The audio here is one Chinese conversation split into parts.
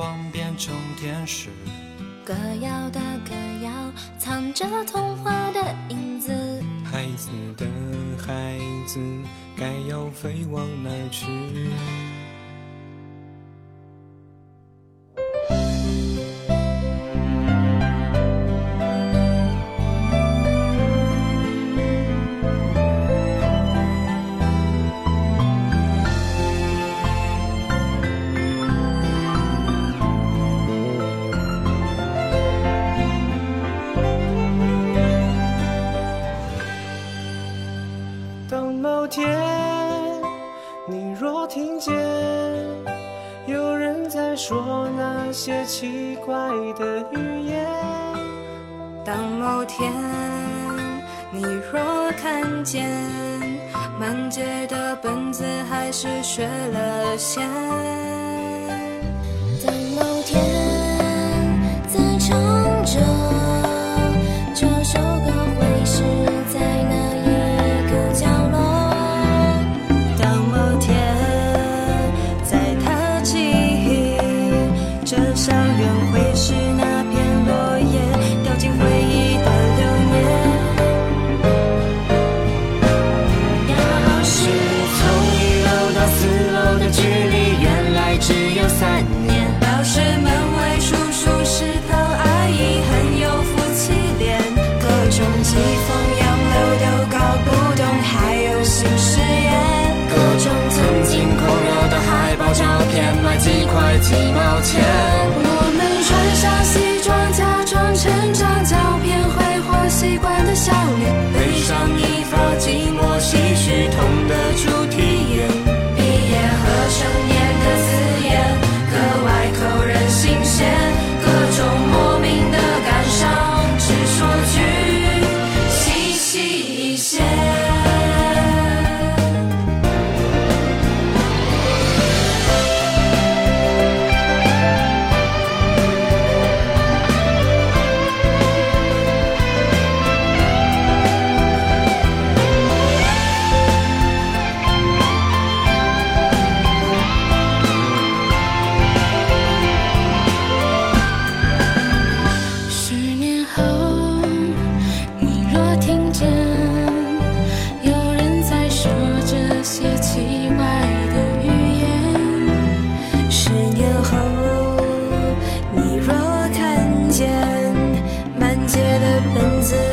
望变成天使。歌谣的歌谣，藏着童话的影子。孩子的孩子，该要飞往哪儿去？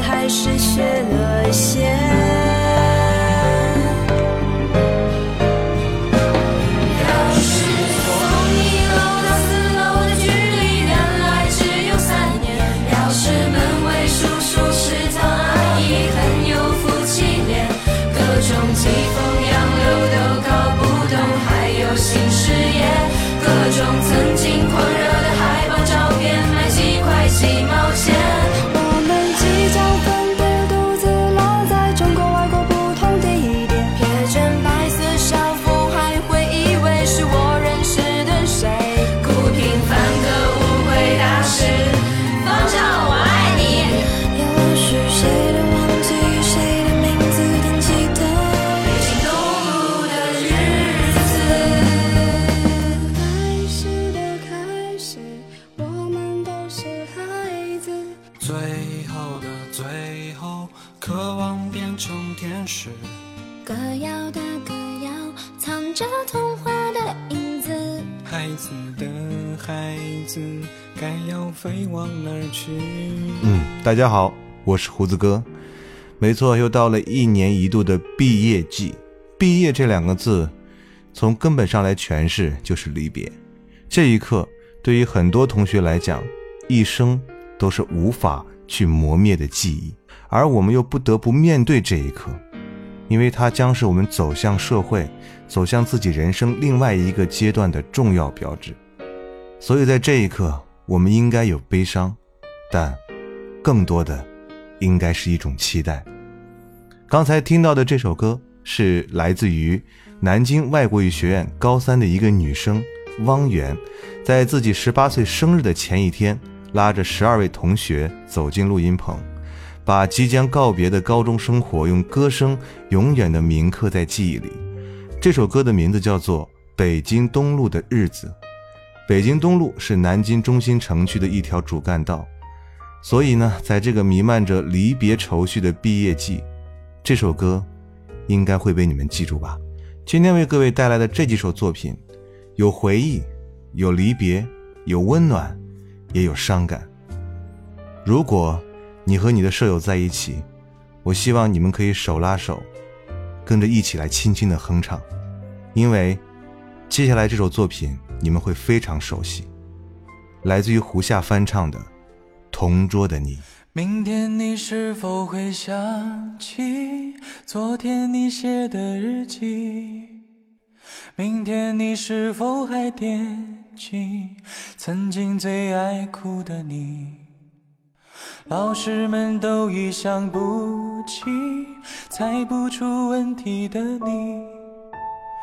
还是学了些。要飞往哪儿去？嗯，大家好，我是胡子哥。没错，又到了一年一度的毕业季。毕业这两个字，从根本上来诠释就是离别。这一刻，对于很多同学来讲，一生都是无法去磨灭的记忆，而我们又不得不面对这一刻，因为它将是我们走向社会、走向自己人生另外一个阶段的重要标志。所以在这一刻，我们应该有悲伤，但更多的应该是一种期待。刚才听到的这首歌是来自于南京外国语学院高三的一个女生汪媛，在自己十八岁生日的前一天，拉着十二位同学走进录音棚，把即将告别的高中生活用歌声永远的铭刻在记忆里。这首歌的名字叫做《北京东路的日子》。北京东路是南京中心城区的一条主干道，所以呢，在这个弥漫着离别愁绪的毕业季，这首歌应该会被你们记住吧。今天为各位带来的这几首作品，有回忆，有离别，有温暖，也有伤感。如果你和你的舍友在一起，我希望你们可以手拉手，跟着一起来轻轻的哼唱，因为接下来这首作品。你们会非常熟悉，来自于胡夏翻唱的《同桌的你》。明天你是否会想起昨天你写的日记？明天你是否还惦记曾经最爱哭的你？老师们都已想不起猜不出问题的你。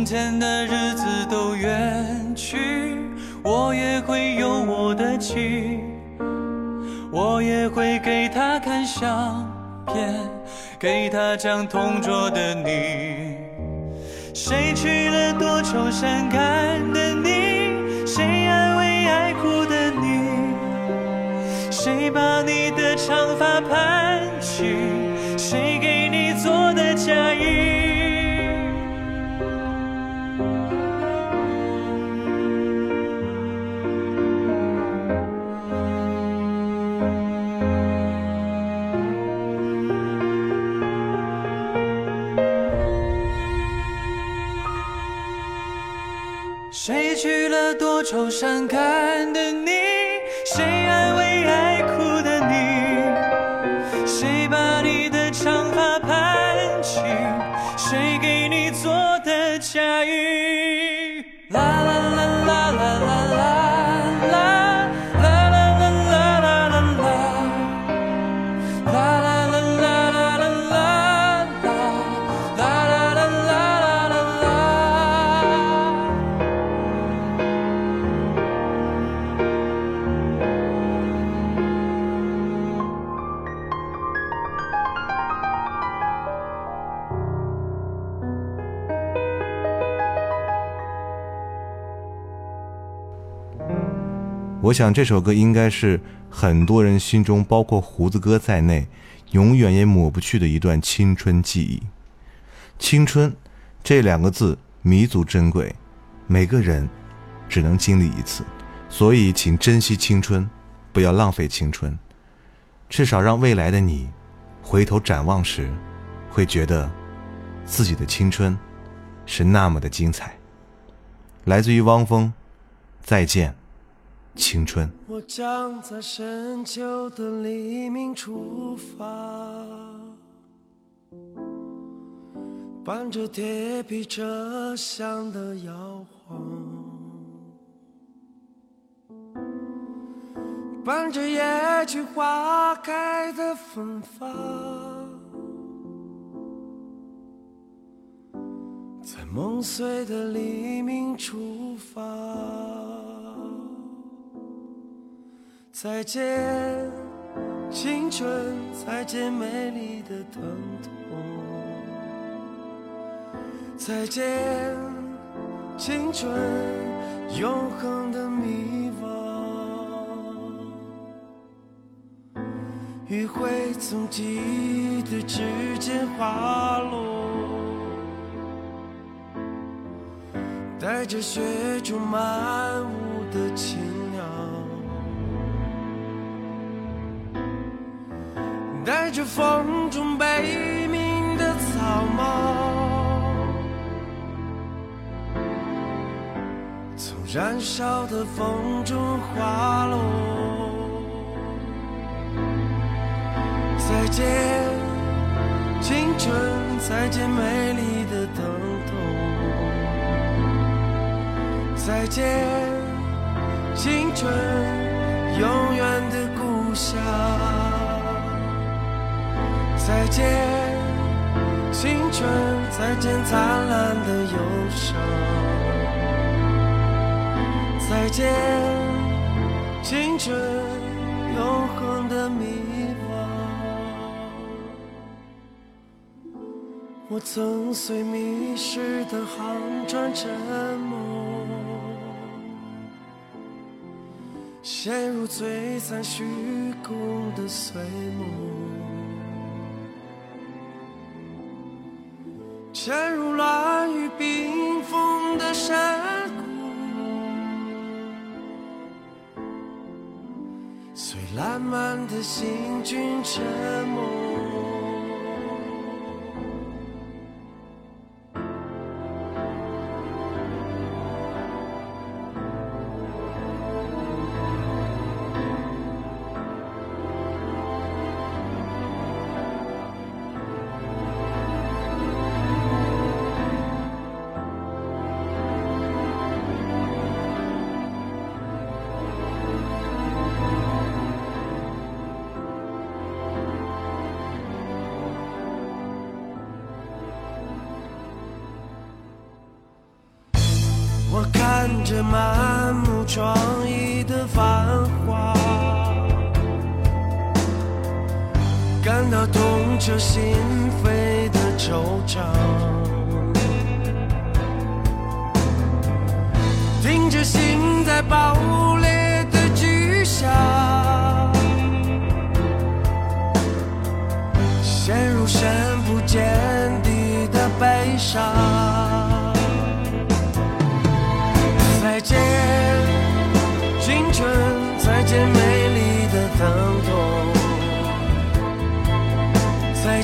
从前的日子都远去，我也会有我的妻，我也会给她看相片，给她讲同桌的你。谁娶了多愁善感的你？谁安慰爱哭的你？谁把你的长发盘起？愁善感我想这首歌应该是很多人心中，包括胡子哥在内，永远也抹不去的一段青春记忆。青春这两个字弥足珍贵，每个人只能经历一次，所以请珍惜青春，不要浪费青春，至少让未来的你回头展望时，会觉得自己的青春是那么的精彩。来自于汪峰，再见。青春。我将在深秋的黎明出发，伴着铁皮车厢的摇晃，伴着野菊花开的芬芳，在梦碎的黎明出发。再见，青春，再见美丽的疼痛。再见，青春，永恒的迷惘。余晖从记忆的指尖滑落，带着雪中漫舞的青带着风中悲鸣的草帽，从燃烧的风中滑落。再见，青春，再见美丽的疼痛。再见，青春，永远再见，青春，再见灿烂的忧伤。再见，青春，永恒的迷惘。我曾随迷失的航船沉没，陷入璀璨虚空的碎梦。陷入乱雨冰封的山谷，随烂漫的行军沉默。痛彻心扉的惆怅。听着心在爆裂的巨响，陷入深不见底的悲伤。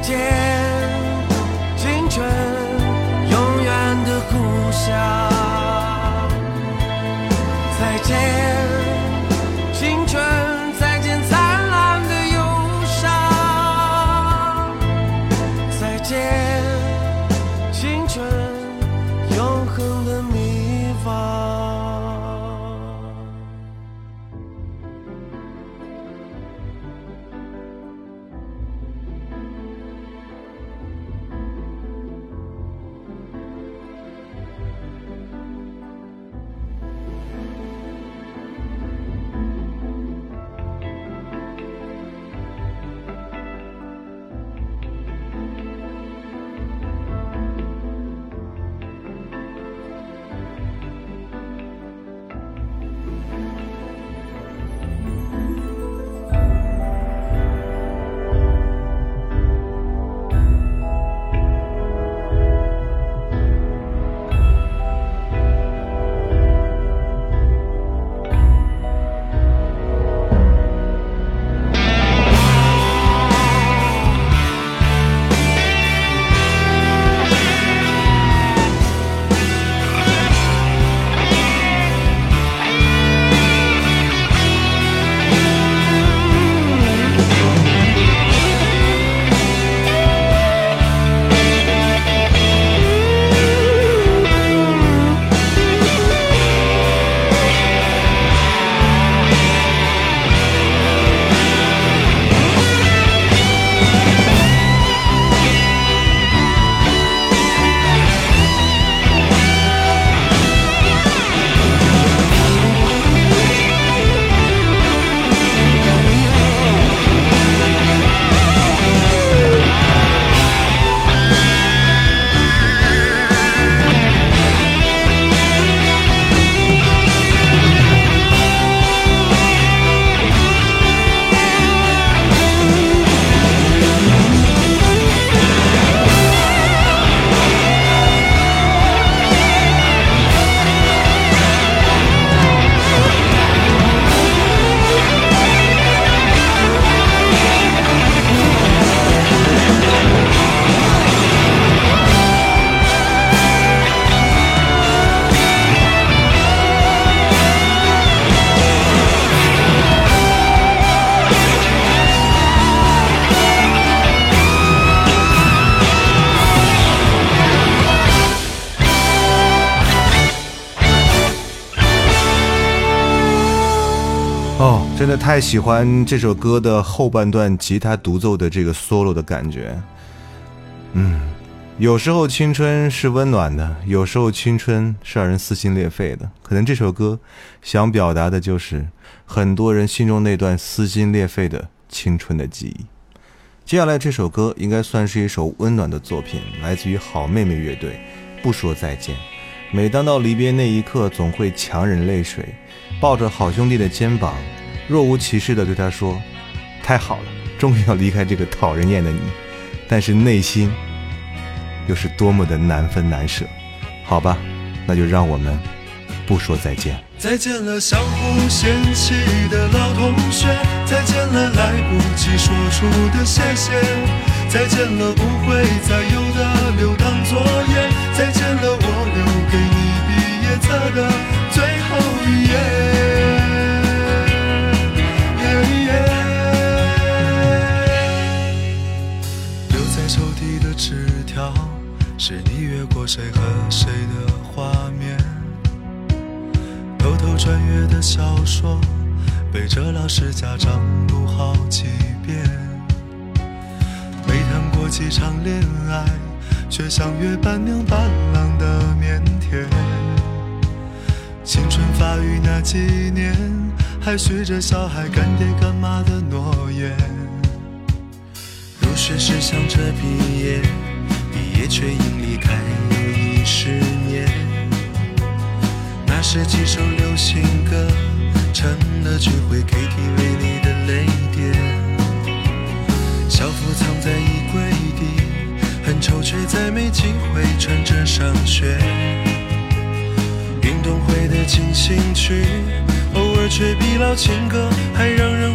再见青春永远的故乡再见。真的太喜欢这首歌的后半段吉他独奏的这个 solo 的感觉。嗯，有时候青春是温暖的，有时候青春是让人撕心裂肺的。可能这首歌想表达的就是很多人心中那段撕心裂肺的青春的记忆。接下来这首歌应该算是一首温暖的作品，来自于好妹妹乐队。不说再见，每当到离别那一刻，总会强忍泪水，抱着好兄弟的肩膀，若无其事地对他说：“太好了，终于要离开这个讨人厌的你。”但是内心又是多么的难分难舍。好吧，那就让我们不说再见。再见了，相互嫌弃的老同学；再见了，来不及说出的谢谢；再见了，不会再有的留堂作业；再见了，我留给你毕业册的最后一页。是你越过谁和谁的画面。偷偷穿越的小说，背着老师家长读好几遍。没谈过几场恋爱，却像约伴娘伴郎的腼腆。青春发育那几年，还许着小孩干爹干妈的诺言。入学时想着毕业，也却因离开又已十年。那是几首流行歌，成了聚会 KTV 里的泪点。校服藏在衣柜底，很丑却再没机会穿着上学。运动会的进行曲，偶尔却比老情歌还让人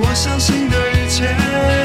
我相信的一切。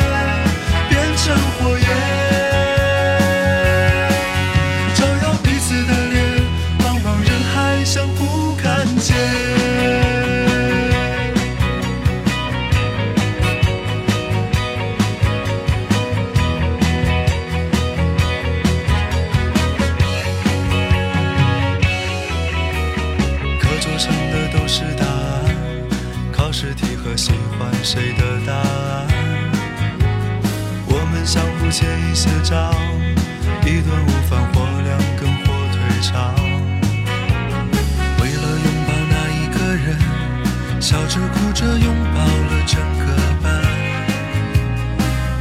笑着哭着拥抱了整个班。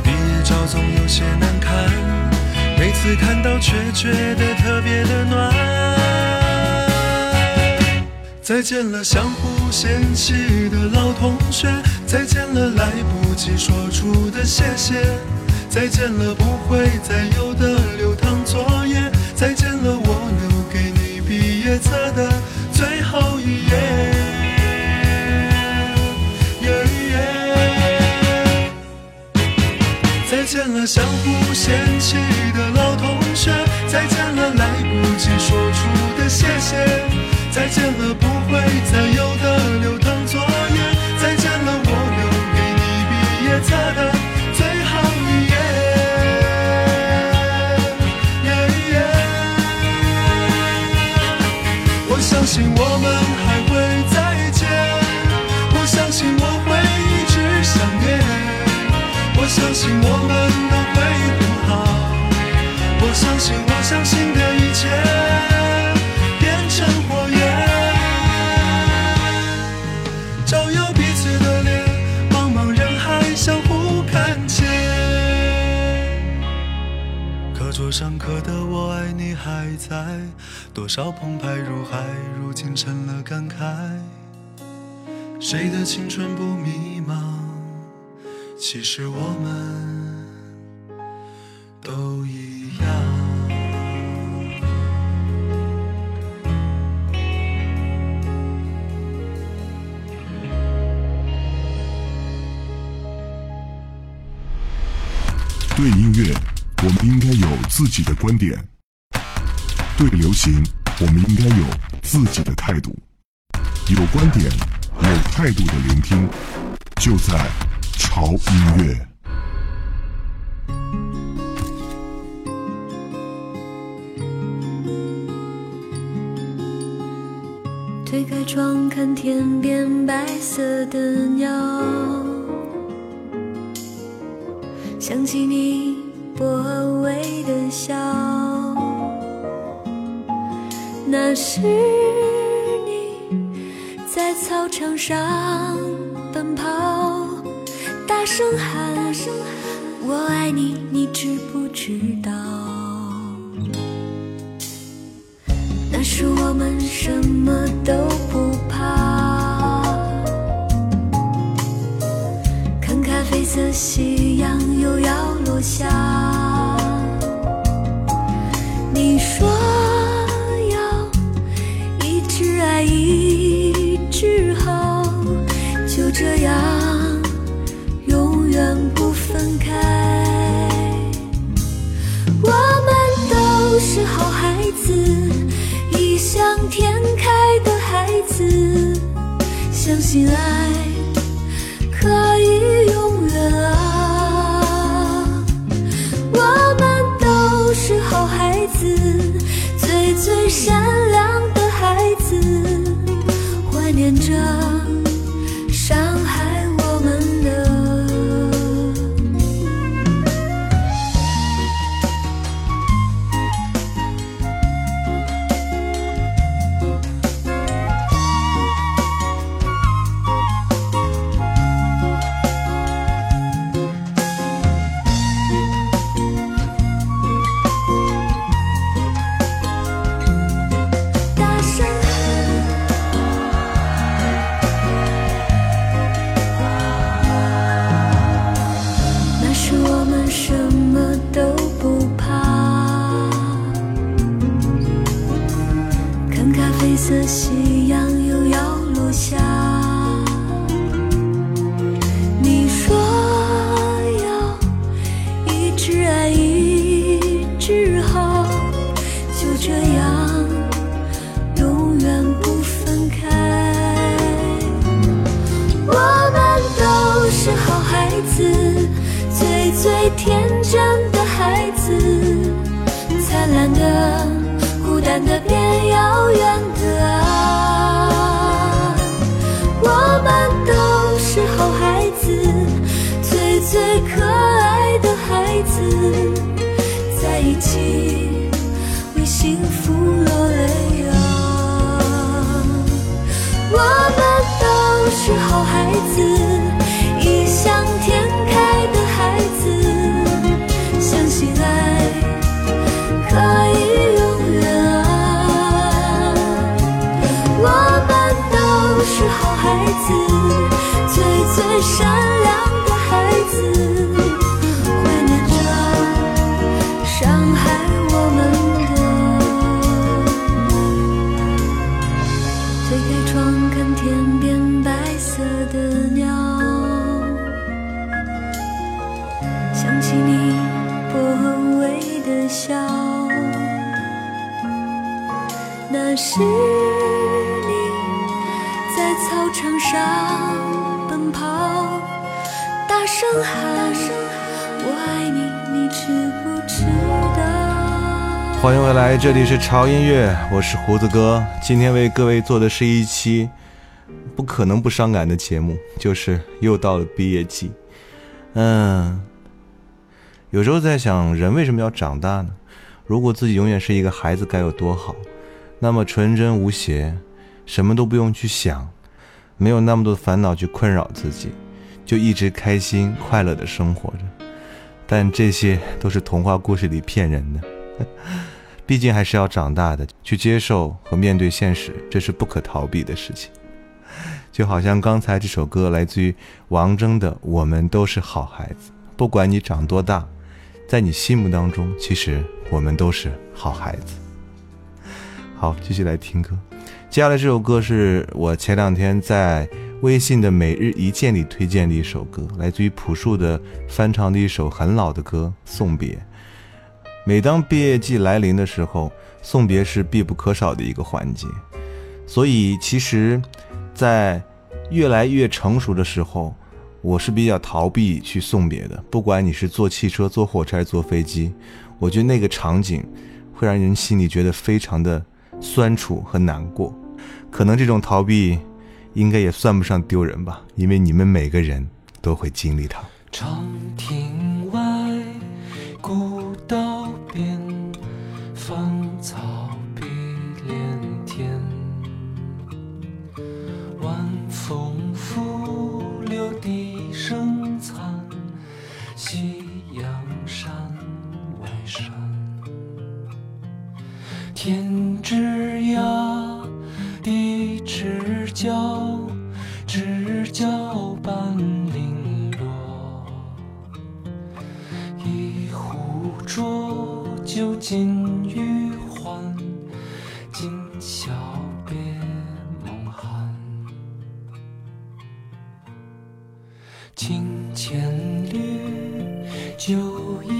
毕业照总有些难看，每次看到却觉得特别的暖。再见了，相互嫌弃的老同学；再见了，来不及说出的谢谢；再见了，不会再有的流淌作业；再见了，我了，相互嫌弃的老同学；再见了，来不及说出的谢谢。再见了，不会再有的流淌作业。再见了，我留给你毕业册的最后一页。我相信我们还会再见，我相信我会一直想念，我相信我们，相信我相信的一切。变成火焰，照耀彼此的脸，茫茫人海相互看见。课桌上刻的“我爱你”还在，多少澎湃如海，如今成了感慨。谁的青春不迷茫？其实我们都一对音乐，我们应该有自己的观点；对流行，我们应该有自己的态度。有观点、有态度的聆听，就在潮音乐。推开窗看天边白色的鸟，想起你薄微的笑，那是你在操场上奔跑，大声喊我爱你，你知不知道？那时我们什么都不怕，看咖啡色系下。你说要一直爱，一直好，就这样永远不分开。我们都是好孩子，异想天开的孩子，相信爱子，最最善良的孩子，怀念着这里是潮音乐，我是胡子哥。今天为各位做的是一期不可能不伤感的节目，就是又到了毕业季。嗯，有时候在想，人为什么要长大呢？如果自己永远是一个孩子，该有多好？那么纯真无邪，什么都不用去想，没有那么多烦恼去困扰自己，就一直开心快乐的生活着。但这些都是童话故事里骗人的。毕竟还是要长大的，去接受和面对现实，这是不可逃避的事情。就好像刚才这首歌来自于王铮的《我们都是好孩子》，不管你长多大，在你心目当中，其实我们都是好孩子。好，继续来听歌。接下来这首歌是我前两天在微信的每日一见里推荐的一首歌，来自于朴树的翻唱的一首很老的歌《送别》。每当毕业季来临的时候，送别是必不可少的一个环节。所以，其实，在越来越成熟的时候，我是比较逃避去送别的。不管你是坐汽车、坐火车还是坐飞机，我觉得那个场景会让人心里觉得非常的酸楚和难过。可能这种逃避，应该也算不上丢人吧，因为你们每个人都会经历它。长亭天之涯，地之角，知交半零落。一壶浊酒尽余欢，今宵别梦寒。情千缕，酒一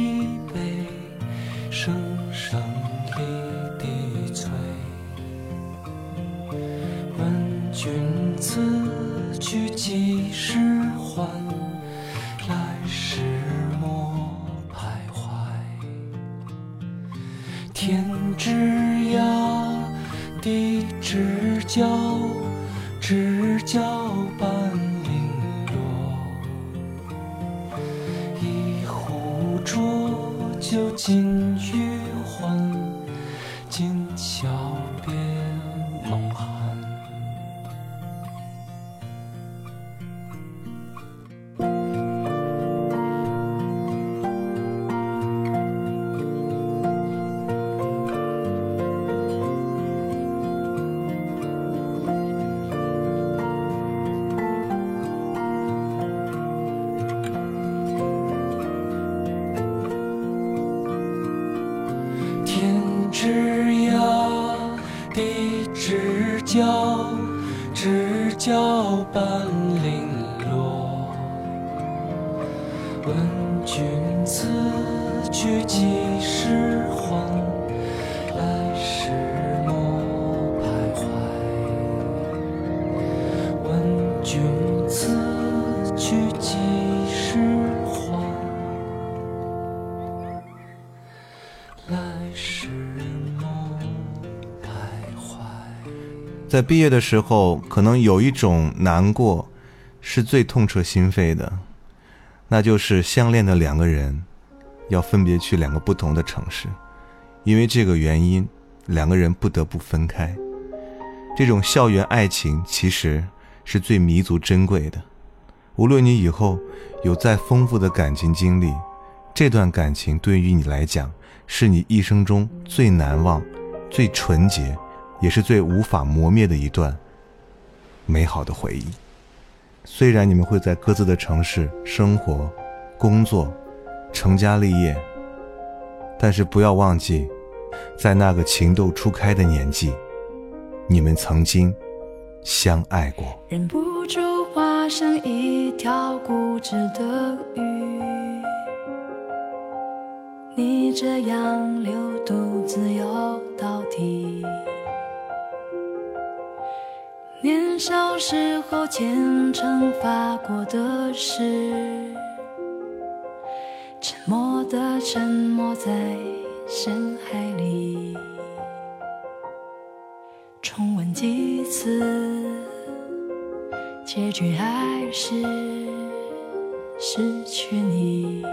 问君此去几时还来时莫徘徊问君此去几时还来时莫徘徊在毕业的时候可能有一种难过是最痛彻心扉的。那就是相恋的两个人，要分别去两个不同的城市，因为这个原因，两个人不得不分开。这种校园爱情其实是最弥足珍贵的，无论你以后有再丰富的感情经历，这段感情对于你来讲，是你一生中最难忘、最纯洁，也是最无法磨灭的一段美好的回忆。虽然你们会在各自的城市生活、工作、成家立业，但是不要忘记，在那个情窦初开的年纪。你们曾经相爱过，忍不住化成一条固执的鱼。你这样流独自游到小时候虔诚发过的誓，沉默的沉没在深海里。重温几次，结局还是失去你。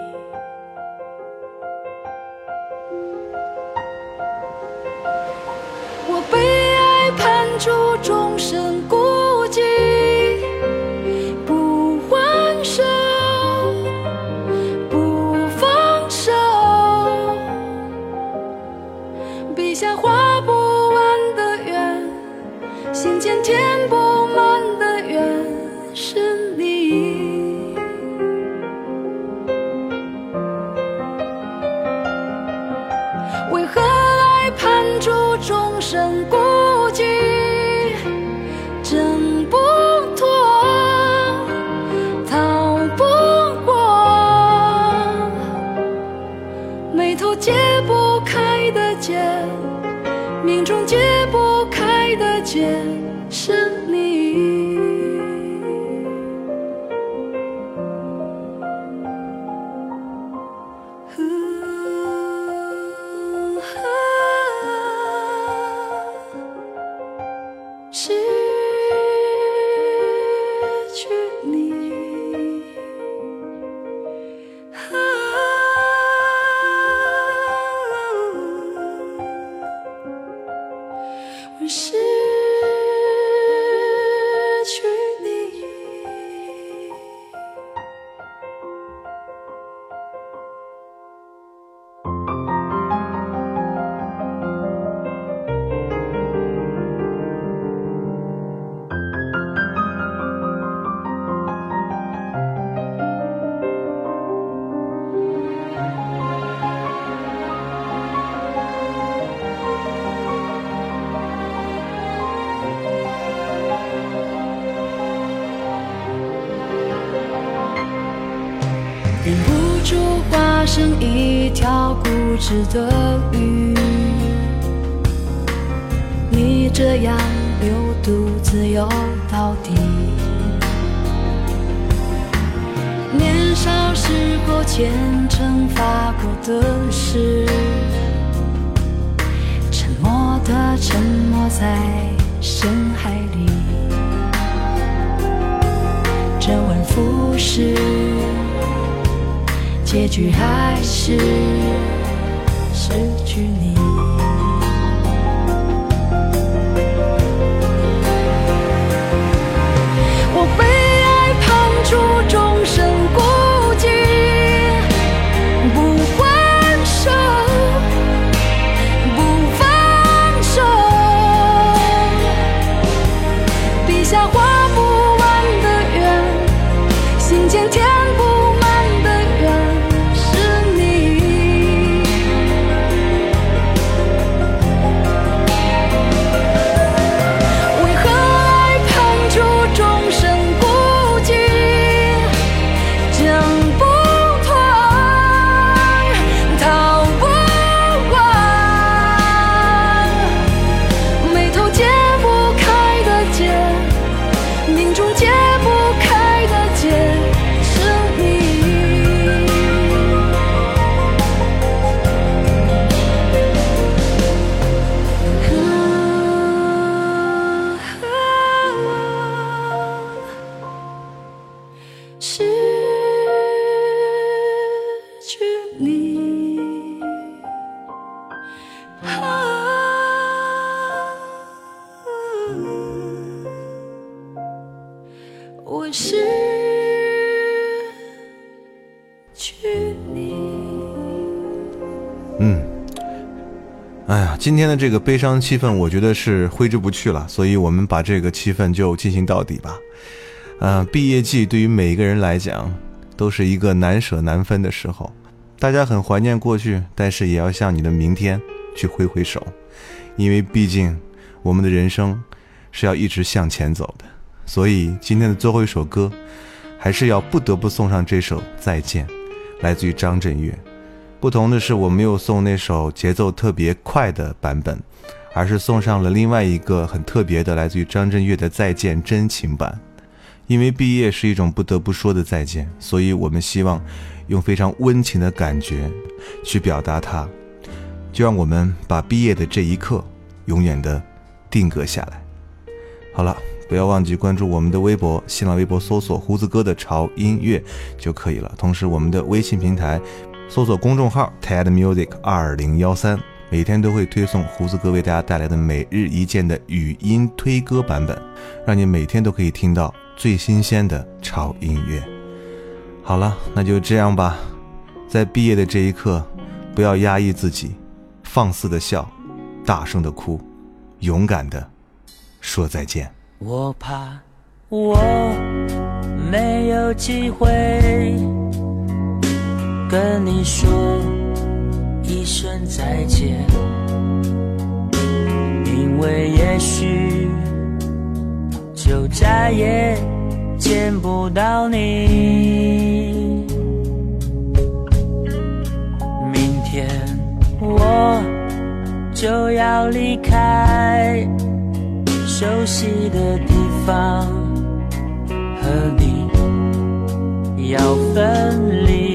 的鱼。你这样流独自游到底。年少时候虔诚发过的誓，沉默的沉没在深海里。周而复始。结局还是失去你。今天的这个悲伤气氛，我觉得是挥之不去了，所以我们把这个气氛就进行到底吧。呃，毕业季对于每一个人来讲，都是一个难舍难分的时候。大家很怀念过去，但是也要向你的明天去挥挥手，因为毕竟我们的人生是要一直向前走的。所以今天的最后一首歌，还是要不得不送上这首《再见》，来自于张震岳。不同的是，我没有送那首节奏特别快的版本，而是送上了另外一个很特别的，来自于张震岳的《再见》真情版。因为毕业是一种不得不说的再见，所以我们希望用非常温情的感觉去表达它。就让我们把毕业的这一刻永远的定格下来。好了，不要忘记关注我们的微博，新浪微博搜索“胡子哥的潮音乐”就可以了。同时，我们的微信平台搜索公众号 “TED Music 二零幺三”，每天都会推送胡子哥为大家带来的每日一见的语音推歌版本，让你每天都可以听到最新鲜的潮音乐。好了，那就这样吧，在毕业的这一刻，不要压抑自己，放肆的笑，大声的哭，勇敢的说再见。我怕我没有机会跟你说一声再见，因为也许就再也见不到你。明天我就要离开。熟悉的地方，和你要分离，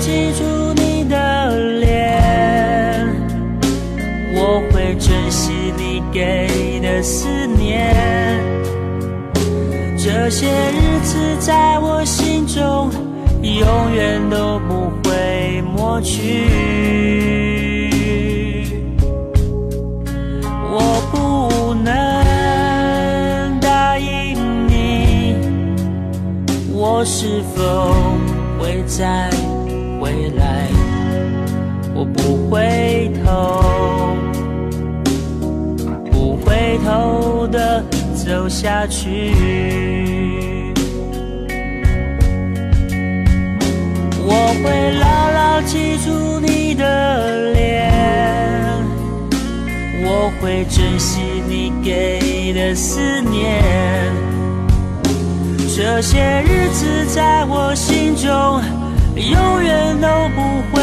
记住你的脸，我会珍惜你给的思念。这些日子在我心中，永远都不会抹去。我不能答应你，我是否会再回头，不回头的走下去。我会牢牢记住你的脸，我会珍惜你给的思念。这些日子在我心中，永远都不会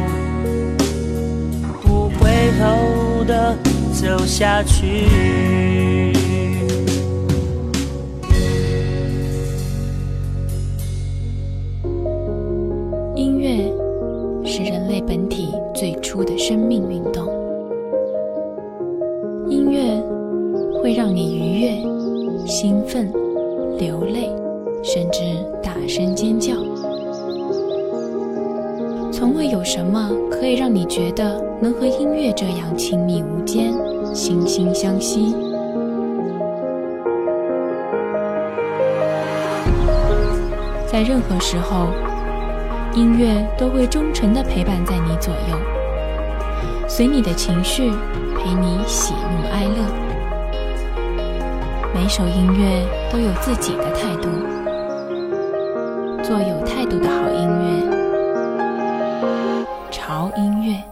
头的走下去。音乐是人类本体最初的生命运动。音乐会让你愉悦、兴奋、流泪，甚至大声尖叫。从未有什么可以让你觉得能和音乐这样亲密无间、惺惺相惜。在任何时候，音乐都会忠诚地陪伴在你左右，随你的情绪，陪你喜怒哀乐。每首音乐都有自己的态度，做有态度的好音乐，音乐。